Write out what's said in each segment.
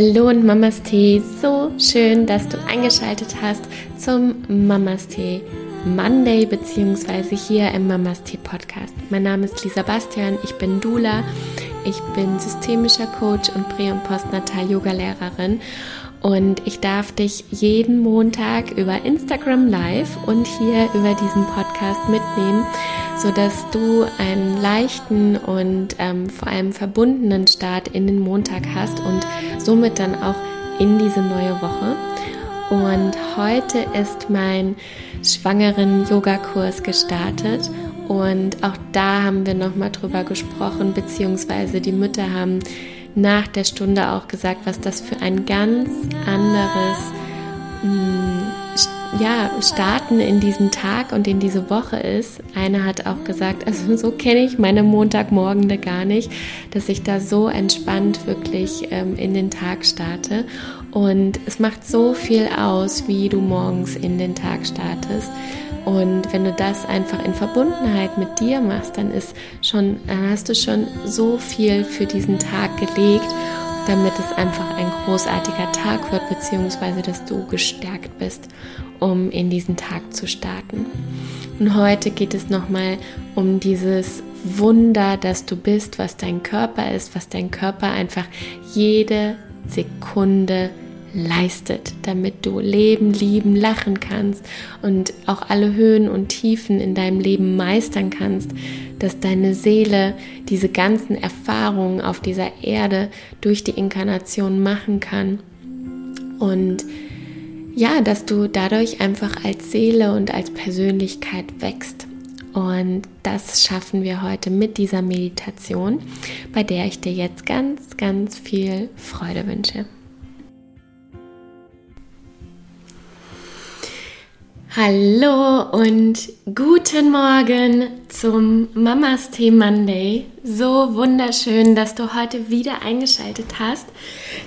Hallo und Mamas Tee, so schön, dass du eingeschaltet hast zum Mamas Tee Monday beziehungsweise hier im Mamas Tee Podcast. Mein Name ist Lisa Bastian, ich bin Dula, ich bin systemischer Coach und Prä- und Postnatal-Yoga-Lehrerin und ich darf dich jeden Montag über Instagram Live und hier über diesen Podcast mitnehmen, sodass du einen leichten und ähm, vor allem verbundenen Start in den Montag hast und somit dann auch in diese neue Woche. Und heute ist mein schwangeren Yoga-Kurs gestartet und auch da haben wir nochmal drüber gesprochen, beziehungsweise die Mütter haben nach der Stunde auch gesagt, was das für ein ganz anderes mm, ja, Starten in diesen Tag und in diese Woche ist. Eine hat auch gesagt, also so kenne ich meine Montagmorgende gar nicht, dass ich da so entspannt wirklich ähm, in den Tag starte. Und es macht so viel aus, wie du morgens in den Tag startest. Und wenn du das einfach in Verbundenheit mit dir machst, dann ist schon, dann hast du schon so viel für diesen Tag gelegt, damit es einfach ein großartiger Tag wird, beziehungsweise dass du gestärkt bist, um in diesen Tag zu starten. Und heute geht es nochmal um dieses Wunder, dass du bist, was dein Körper ist, was dein Körper einfach jede Sekunde leistet, damit du leben, lieben, lachen kannst und auch alle Höhen und Tiefen in deinem Leben meistern kannst, dass deine Seele diese ganzen Erfahrungen auf dieser Erde durch die Inkarnation machen kann und ja, dass du dadurch einfach als Seele und als Persönlichkeit wächst. Und das schaffen wir heute mit dieser Meditation, bei der ich dir jetzt ganz, ganz viel Freude wünsche. Hallo und guten Morgen zum Mamas Tee Monday. So wunderschön, dass du heute wieder eingeschaltet hast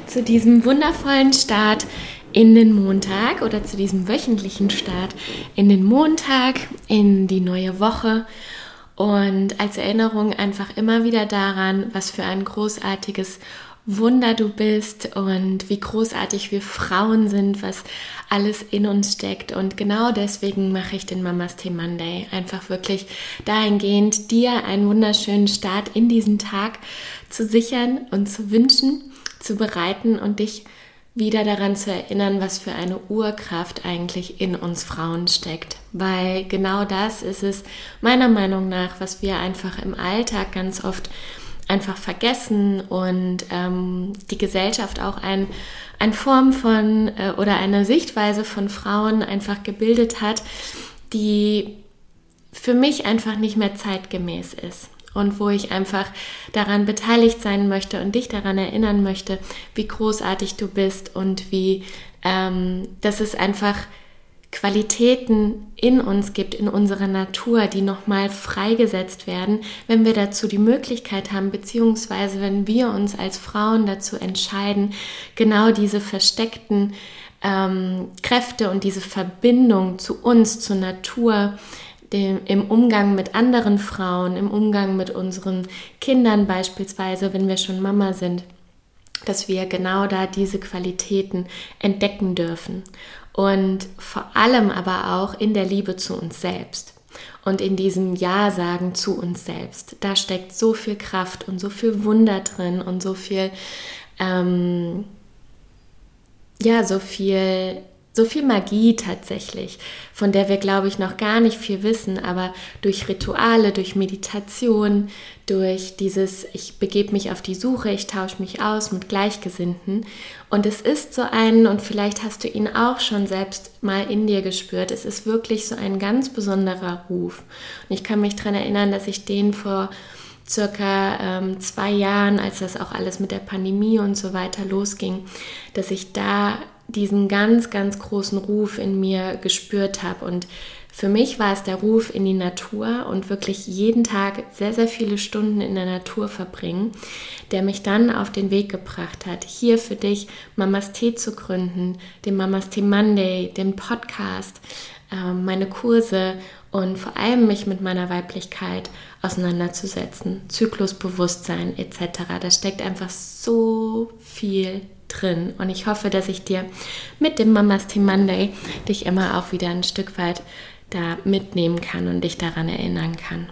zu diesem wundervollen Start in den Montag oder zu diesem wöchentlichen Start in den Montag, in die neue Woche. Und als Erinnerung einfach immer wieder daran, was für ein großartiges Wunder du bist und wie großartig wir Frauen sind, was alles in uns steckt. Und genau deswegen mache ich den Mamas Tee Monday. Einfach wirklich dahingehend, dir einen wunderschönen Start in diesen Tag zu sichern und zu wünschen, zu bereiten und dich wieder daran zu erinnern, was für eine Urkraft eigentlich in uns Frauen steckt. Weil genau das ist es meiner Meinung nach, was wir einfach im Alltag ganz oft einfach vergessen und ähm, die Gesellschaft auch ein, eine Form von äh, oder eine Sichtweise von Frauen einfach gebildet hat, die für mich einfach nicht mehr zeitgemäß ist. Und wo ich einfach daran beteiligt sein möchte und dich daran erinnern möchte, wie großartig du bist und wie ähm, das ist einfach Qualitäten in uns gibt, in unserer Natur, die nochmal freigesetzt werden, wenn wir dazu die Möglichkeit haben, beziehungsweise wenn wir uns als Frauen dazu entscheiden, genau diese versteckten ähm, Kräfte und diese Verbindung zu uns, zur Natur, dem, im Umgang mit anderen Frauen, im Umgang mit unseren Kindern beispielsweise, wenn wir schon Mama sind, dass wir genau da diese Qualitäten entdecken dürfen und vor allem aber auch in der Liebe zu uns selbst und in diesem Ja sagen zu uns selbst. Da steckt so viel Kraft und so viel Wunder drin und so viel, ähm, ja, so viel so viel Magie tatsächlich, von der wir, glaube ich, noch gar nicht viel wissen, aber durch Rituale, durch Meditation, durch dieses, ich begebe mich auf die Suche, ich tausche mich aus mit Gleichgesinnten. Und es ist so ein, und vielleicht hast du ihn auch schon selbst mal in dir gespürt, es ist wirklich so ein ganz besonderer Ruf. Und ich kann mich daran erinnern, dass ich den vor circa ähm, zwei Jahren, als das auch alles mit der Pandemie und so weiter losging, dass ich da diesen ganz, ganz großen Ruf in mir gespürt habe. Und für mich war es der Ruf in die Natur und wirklich jeden Tag sehr, sehr viele Stunden in der Natur verbringen, der mich dann auf den Weg gebracht hat, hier für dich Mamas Tee zu gründen, den Mamas Tee Monday, den Podcast, ähm, meine Kurse und vor allem mich mit meiner Weiblichkeit auseinanderzusetzen, Zyklusbewusstsein etc. Da steckt einfach so viel drin. Und ich hoffe, dass ich dir mit dem Mamas Team Monday dich immer auch wieder ein Stück weit da mitnehmen kann und dich daran erinnern kann.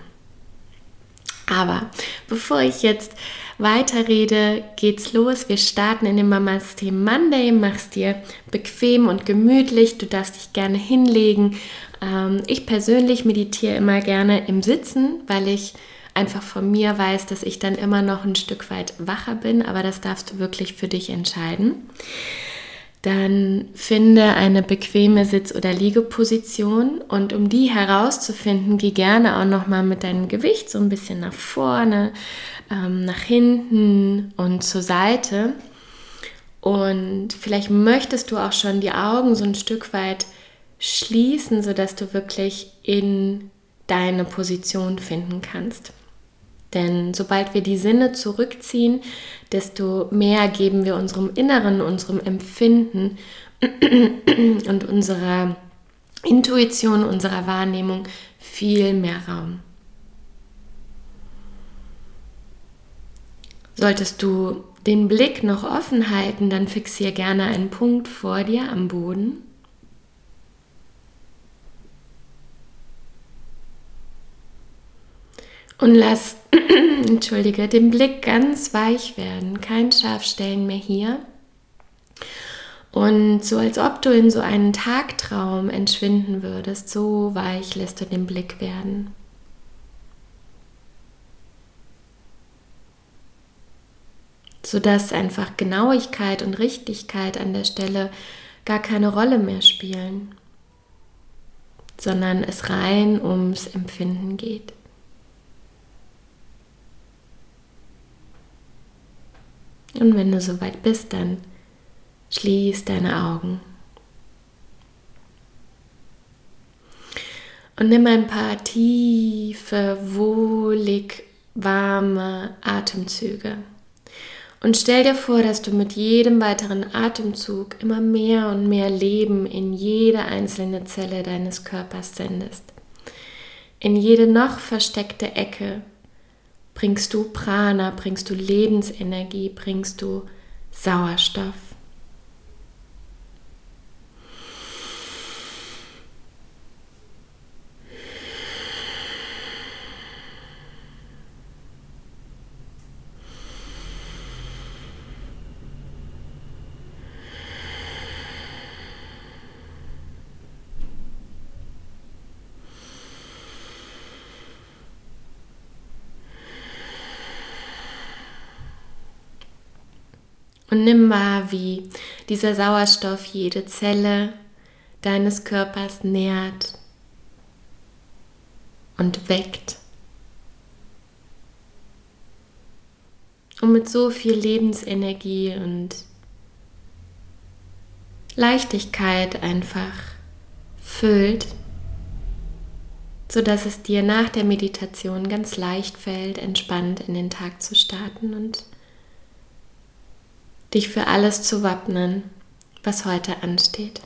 Aber bevor ich jetzt weiterrede, geht's los. Wir starten in den Mamas Team Monday. Mach's dir bequem und gemütlich. Du darfst dich gerne hinlegen. Ähm, ich persönlich meditiere immer gerne im Sitzen, weil ich einfach von mir weiß, dass ich dann immer noch ein Stück weit wacher bin. Aber das darfst du wirklich für dich entscheiden. Dann finde eine bequeme Sitz- oder Liegeposition und um die herauszufinden, geh gerne auch noch mal mit deinem Gewicht so ein bisschen nach vorne, ähm, nach hinten und zur Seite. Und vielleicht möchtest du auch schon die Augen so ein Stück weit schließen, sodass du wirklich in deine Position finden kannst. Denn sobald wir die Sinne zurückziehen, desto mehr geben wir unserem Inneren, unserem Empfinden und unserer Intuition, unserer Wahrnehmung viel mehr Raum. Solltest du den Blick noch offen halten, dann fixier gerne einen Punkt vor dir am Boden Und lass, entschuldige, den Blick ganz weich werden, kein Scharfstellen mehr hier. Und so als ob du in so einen Tagtraum entschwinden würdest, so weich lässt du den Blick werden. Sodass einfach Genauigkeit und Richtigkeit an der Stelle gar keine Rolle mehr spielen, sondern es rein ums Empfinden geht. Und wenn du soweit bist, dann schließ deine Augen. Und nimm ein paar tiefe, wohlig warme Atemzüge. Und stell dir vor, dass du mit jedem weiteren Atemzug immer mehr und mehr Leben in jede einzelne Zelle deines Körpers sendest. In jede noch versteckte Ecke bringst du Prana, bringst du Lebensenergie, bringst du Sauerstoff. Und nimm wahr, wie dieser Sauerstoff jede Zelle deines Körpers nährt und weckt. Und mit so viel Lebensenergie und Leichtigkeit einfach füllt, sodass es dir nach der Meditation ganz leicht fällt, entspannt in den Tag zu starten und dich für alles zu wappnen, was heute ansteht.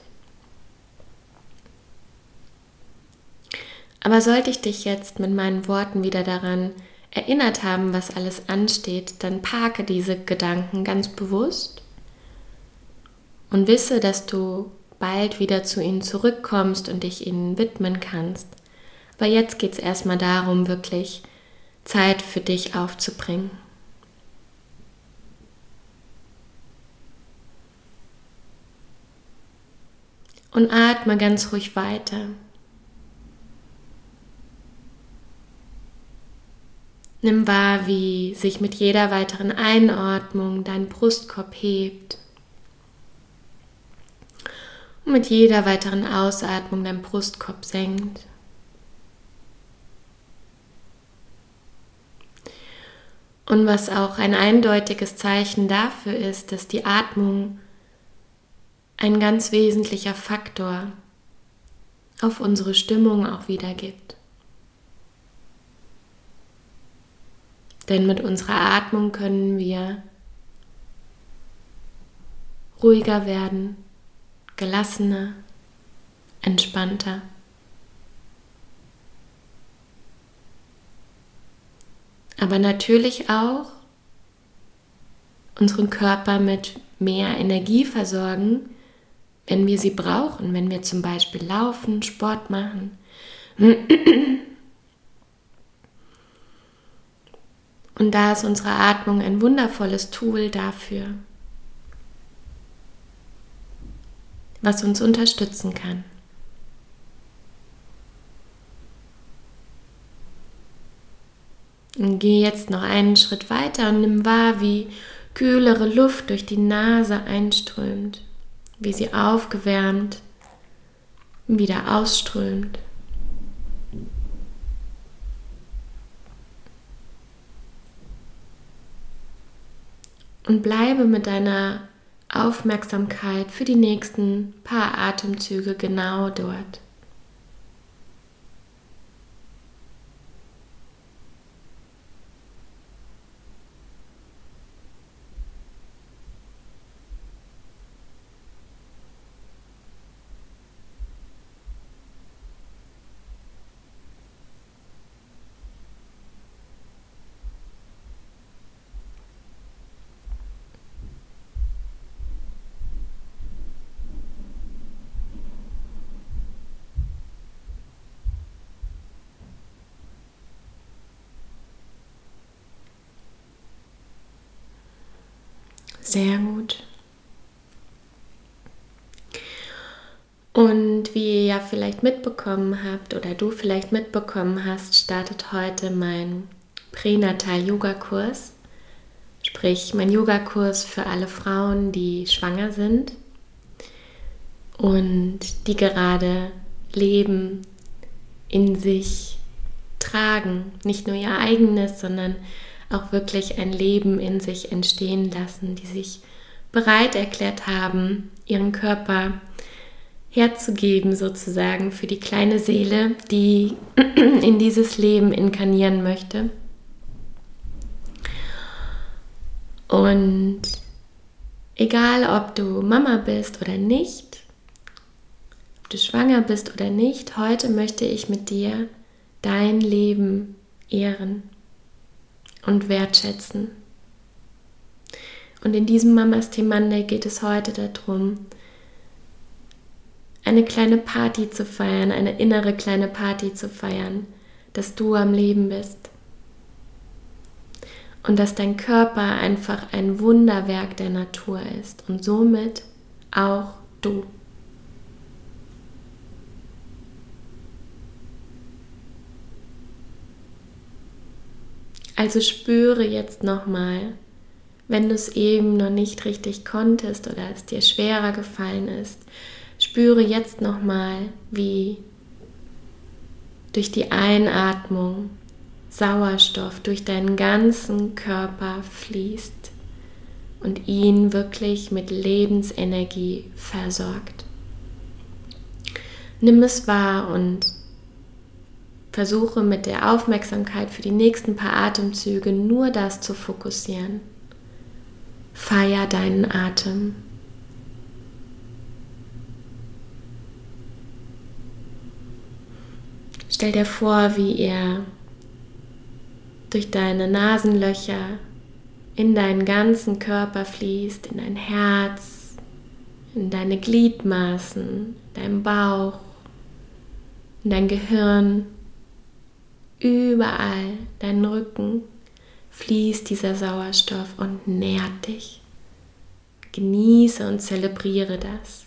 Aber sollte ich dich jetzt mit meinen Worten wieder daran erinnert haben, was alles ansteht, dann parke diese Gedanken ganz bewusst und wisse, dass du bald wieder zu ihnen zurückkommst und dich ihnen widmen kannst. Aber jetzt geht es erstmal darum, wirklich Zeit für dich aufzubringen. Und atme ganz ruhig weiter. Nimm wahr, wie sich mit jeder weiteren Einordnung dein Brustkorb hebt. Und mit jeder weiteren Ausatmung dein Brustkorb senkt. Und was auch ein eindeutiges Zeichen dafür ist, dass die Atmung ein ganz wesentlicher Faktor auf unsere Stimmung auch wiedergibt. Denn mit unserer Atmung können wir ruhiger werden, gelassener, entspannter. Aber natürlich auch unseren Körper mit mehr Energie versorgen, wenn wir sie brauchen, wenn wir zum Beispiel laufen, Sport machen. Und da ist unsere Atmung ein wundervolles Tool dafür, was uns unterstützen kann. Und geh jetzt noch einen Schritt weiter und nimm wahr, wie kühlere Luft durch die Nase einströmt, wie sie aufgewärmt wieder ausströmt. Und bleibe mit deiner Aufmerksamkeit für die nächsten paar Atemzüge genau dort. Sehr gut. Und wie ihr ja vielleicht mitbekommen habt oder du vielleicht mitbekommen hast, startet heute mein Pränatal-Yoga-Kurs. Sprich, mein Yogakurs für alle Frauen, die schwanger sind und die gerade Leben in sich tragen. Nicht nur ihr eigenes, sondern auch wirklich ein Leben in sich entstehen lassen, die sich bereit erklärt haben, ihren Körper herzugeben, sozusagen für die kleine Seele, die in dieses Leben inkarnieren möchte. Und egal, ob du Mama bist oder nicht, ob du schwanger bist oder nicht, heute möchte ich mit dir dein Leben ehren und wertschätzen. Und in diesem Mamas Monday geht es heute darum, eine kleine Party zu feiern, eine innere kleine Party zu feiern, dass du am Leben bist. Und dass dein Körper einfach ein Wunderwerk der Natur ist und somit auch du. Also spüre jetzt nochmal, wenn du es eben noch nicht richtig konntest oder es dir schwerer gefallen ist, spüre jetzt nochmal, wie durch die Einatmung Sauerstoff durch deinen ganzen Körper fließt und ihn wirklich mit Lebensenergie versorgt. Nimm es wahr und Versuche mit der Aufmerksamkeit für die nächsten paar Atemzüge nur das zu fokussieren. Feier deinen Atem. Stell dir vor, wie er durch deine Nasenlöcher in deinen ganzen Körper fließt, in dein Herz, in deine Gliedmaßen, dein Bauch, in dein Gehirn Überall, deinen Rücken, fließt dieser Sauerstoff und nährt dich. Genieße und zelebriere das.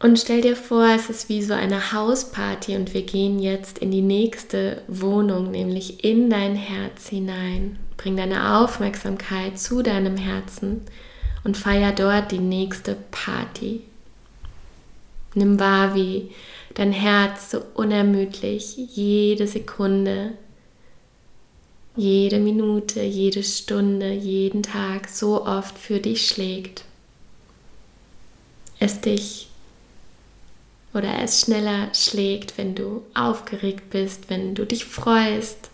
Und stell dir vor, es ist wie so eine Hausparty und wir gehen jetzt in die nächste Wohnung, nämlich in dein Herz hinein. Bring deine Aufmerksamkeit zu deinem Herzen und feier dort die nächste Party. Nimm wahr, wie dein Herz so unermüdlich jede Sekunde jede Minute, jede Stunde, jeden Tag so oft für dich schlägt. Es dich oder es schneller schlägt, wenn du aufgeregt bist, wenn du dich freust.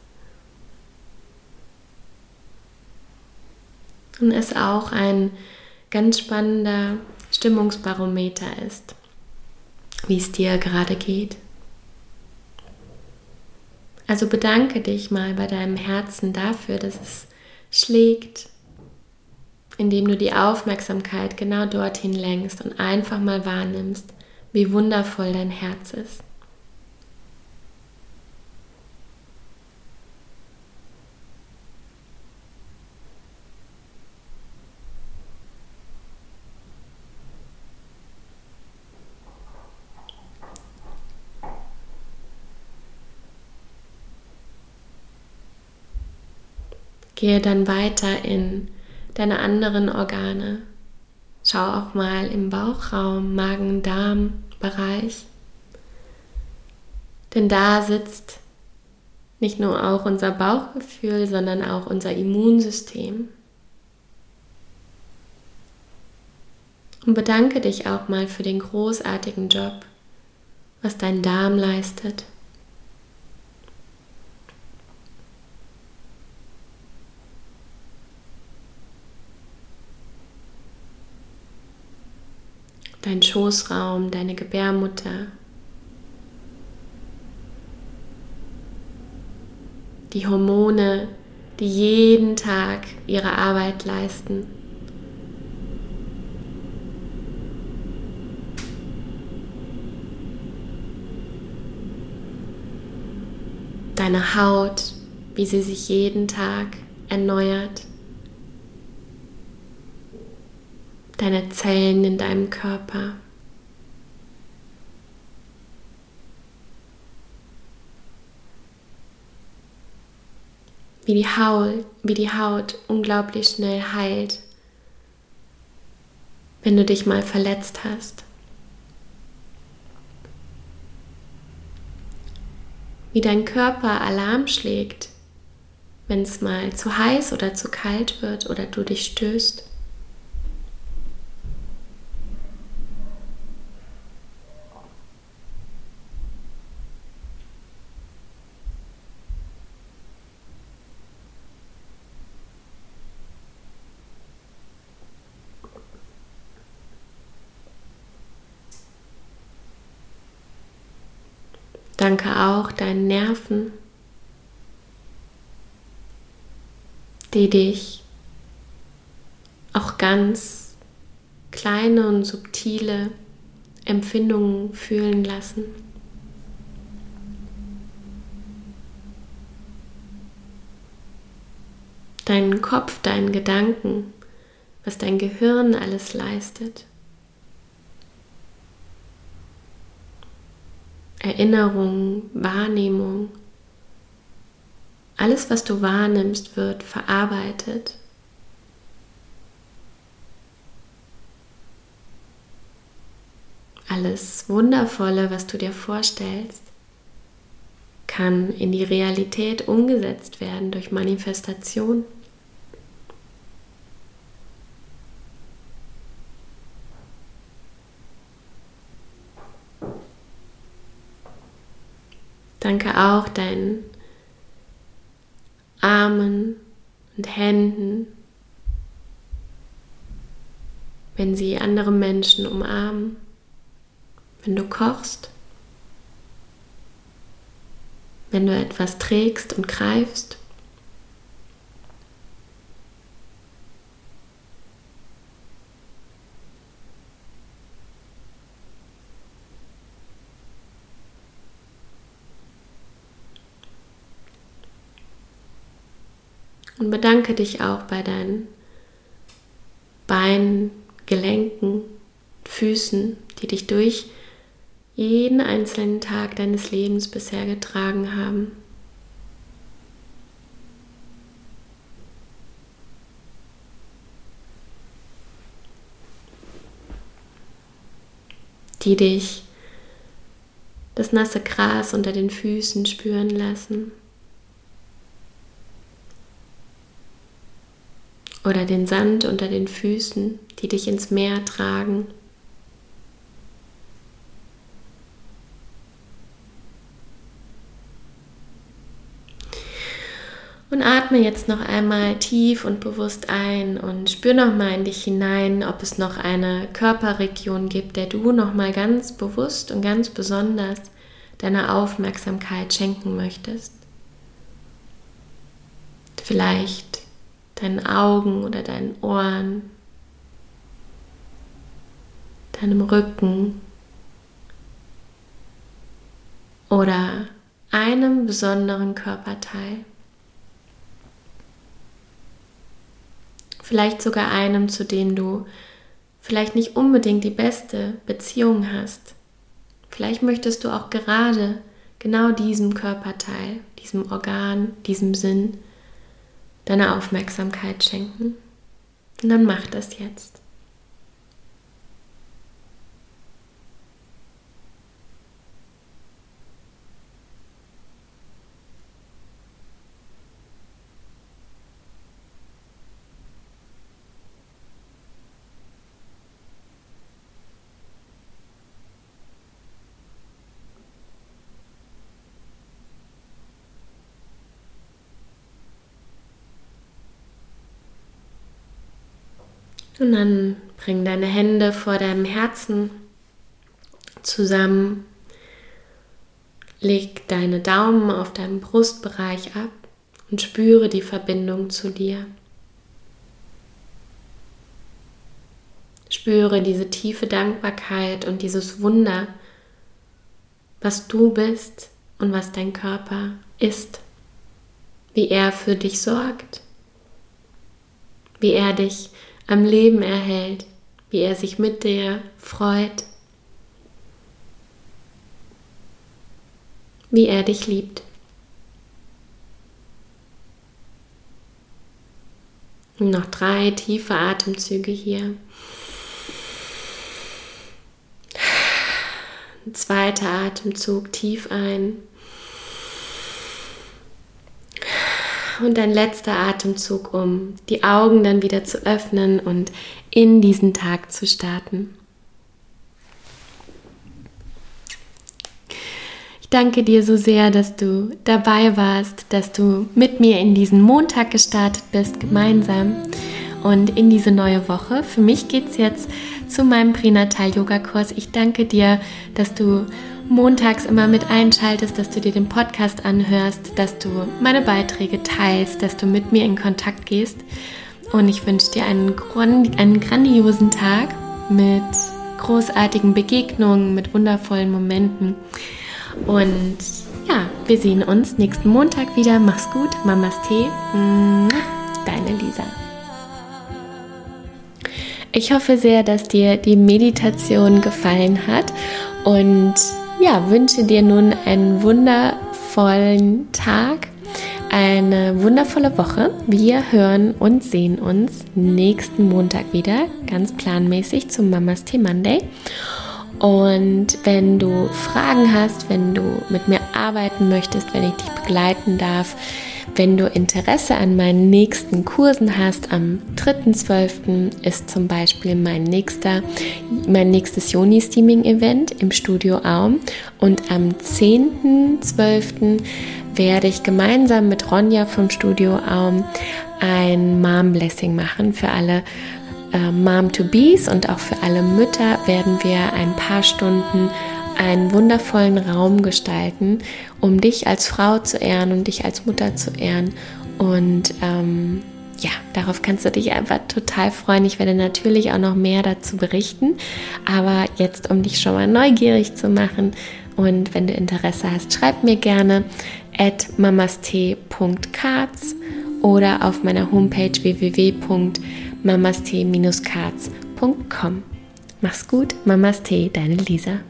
Und es auch ein ganz spannender Stimmungsbarometer ist, wie es dir gerade geht. Also bedanke dich mal bei deinem Herzen dafür, dass es schlägt, indem du die Aufmerksamkeit genau dorthin lenkst und einfach mal wahrnimmst, wie wundervoll dein Herz ist. Gehe dann weiter in deine anderen Organe. Schau auch mal im Bauchraum, Magen, Darm Bereich. Denn da sitzt nicht nur auch unser Bauchgefühl, sondern auch unser Immunsystem. Und bedanke dich auch mal für den großartigen Job, was dein Darm leistet. Dein Schoßraum, deine Gebärmutter, die Hormone, die jeden Tag ihre Arbeit leisten. Deine Haut, wie sie sich jeden Tag erneuert. Deine Zellen in deinem Körper. Wie die, Haut, wie die Haut unglaublich schnell heilt, wenn du dich mal verletzt hast. Wie dein Körper Alarm schlägt, wenn es mal zu heiß oder zu kalt wird oder du dich stößt. Danke auch deinen Nerven, die dich auch ganz kleine und subtile Empfindungen fühlen lassen. Deinen Kopf, deinen Gedanken, was dein Gehirn alles leistet. Erinnerung, Wahrnehmung, alles, was du wahrnimmst, wird verarbeitet. Alles Wundervolle, was du dir vorstellst, kann in die Realität umgesetzt werden durch Manifestation. Danke auch deinen Armen und Händen, wenn sie andere Menschen umarmen, wenn du kochst, wenn du etwas trägst und greifst. Und bedanke dich auch bei deinen Beinen, Gelenken, Füßen, die dich durch jeden einzelnen Tag deines Lebens bisher getragen haben. Die dich das nasse Gras unter den Füßen spüren lassen oder den Sand unter den Füßen, die dich ins Meer tragen. Und atme jetzt noch einmal tief und bewusst ein und spür noch mal in dich hinein, ob es noch eine Körperregion gibt, der du noch mal ganz bewusst und ganz besonders deine Aufmerksamkeit schenken möchtest. Vielleicht deinen Augen oder deinen Ohren, deinem Rücken oder einem besonderen Körperteil. Vielleicht sogar einem, zu dem du vielleicht nicht unbedingt die beste Beziehung hast. Vielleicht möchtest du auch gerade genau diesem Körperteil, diesem Organ, diesem Sinn deine Aufmerksamkeit schenken. Und dann mach das jetzt. Und dann bring deine Hände vor deinem Herzen zusammen. Leg deine Daumen auf deinem Brustbereich ab und spüre die Verbindung zu dir. Spüre diese tiefe Dankbarkeit und dieses Wunder, was du bist und was dein Körper ist, wie er für dich sorgt, wie er dich am Leben erhält, wie er sich mit dir freut, wie er dich liebt. Und noch drei tiefe Atemzüge hier. Zweiter Atemzug tief ein. Und ein letzter Atemzug, um die Augen dann wieder zu öffnen und in diesen Tag zu starten. Ich danke dir so sehr, dass du dabei warst, dass du mit mir in diesen Montag gestartet bist, gemeinsam und in diese neue Woche. Für mich geht es jetzt zu meinem Pränatal-Yoga-Kurs. Ich danke dir, dass du montags immer mit einschaltest, dass du dir den Podcast anhörst, dass du meine Beiträge teilst, dass du mit mir in Kontakt gehst. Und ich wünsche dir einen, einen grandiosen Tag mit großartigen Begegnungen, mit wundervollen Momenten. Und ja, wir sehen uns nächsten Montag wieder. Mach's gut, Mamas Tee. Deine Lisa. Ich hoffe sehr, dass dir die Meditation gefallen hat und ja, wünsche dir nun einen wundervollen Tag, eine wundervolle Woche. Wir hören und sehen uns nächsten Montag wieder, ganz planmäßig zum Mamas Tea Monday. Und wenn du Fragen hast, wenn du mit mir arbeiten möchtest, wenn ich dich begleiten darf, wenn du Interesse an meinen nächsten Kursen hast, am 3.12. ist zum Beispiel mein nächster, mein nächstes Joni-Steaming-Event im Studio Aum und am 10.12. werde ich gemeinsam mit Ronja vom Studio Aum ein Mom Blessing machen für alle äh, Mom-to-Bees und auch für alle Mütter werden wir ein paar Stunden einen wundervollen Raum gestalten, um dich als Frau zu ehren und dich als Mutter zu ehren. Und ähm, ja, darauf kannst du dich einfach total freuen. Ich werde natürlich auch noch mehr dazu berichten. Aber jetzt, um dich schon mal neugierig zu machen und wenn du Interesse hast, schreib mir gerne at mamastee.cards oder auf meiner Homepage www.mamastee-cards.com. Mach's gut, Mamas Tee, deine Lisa.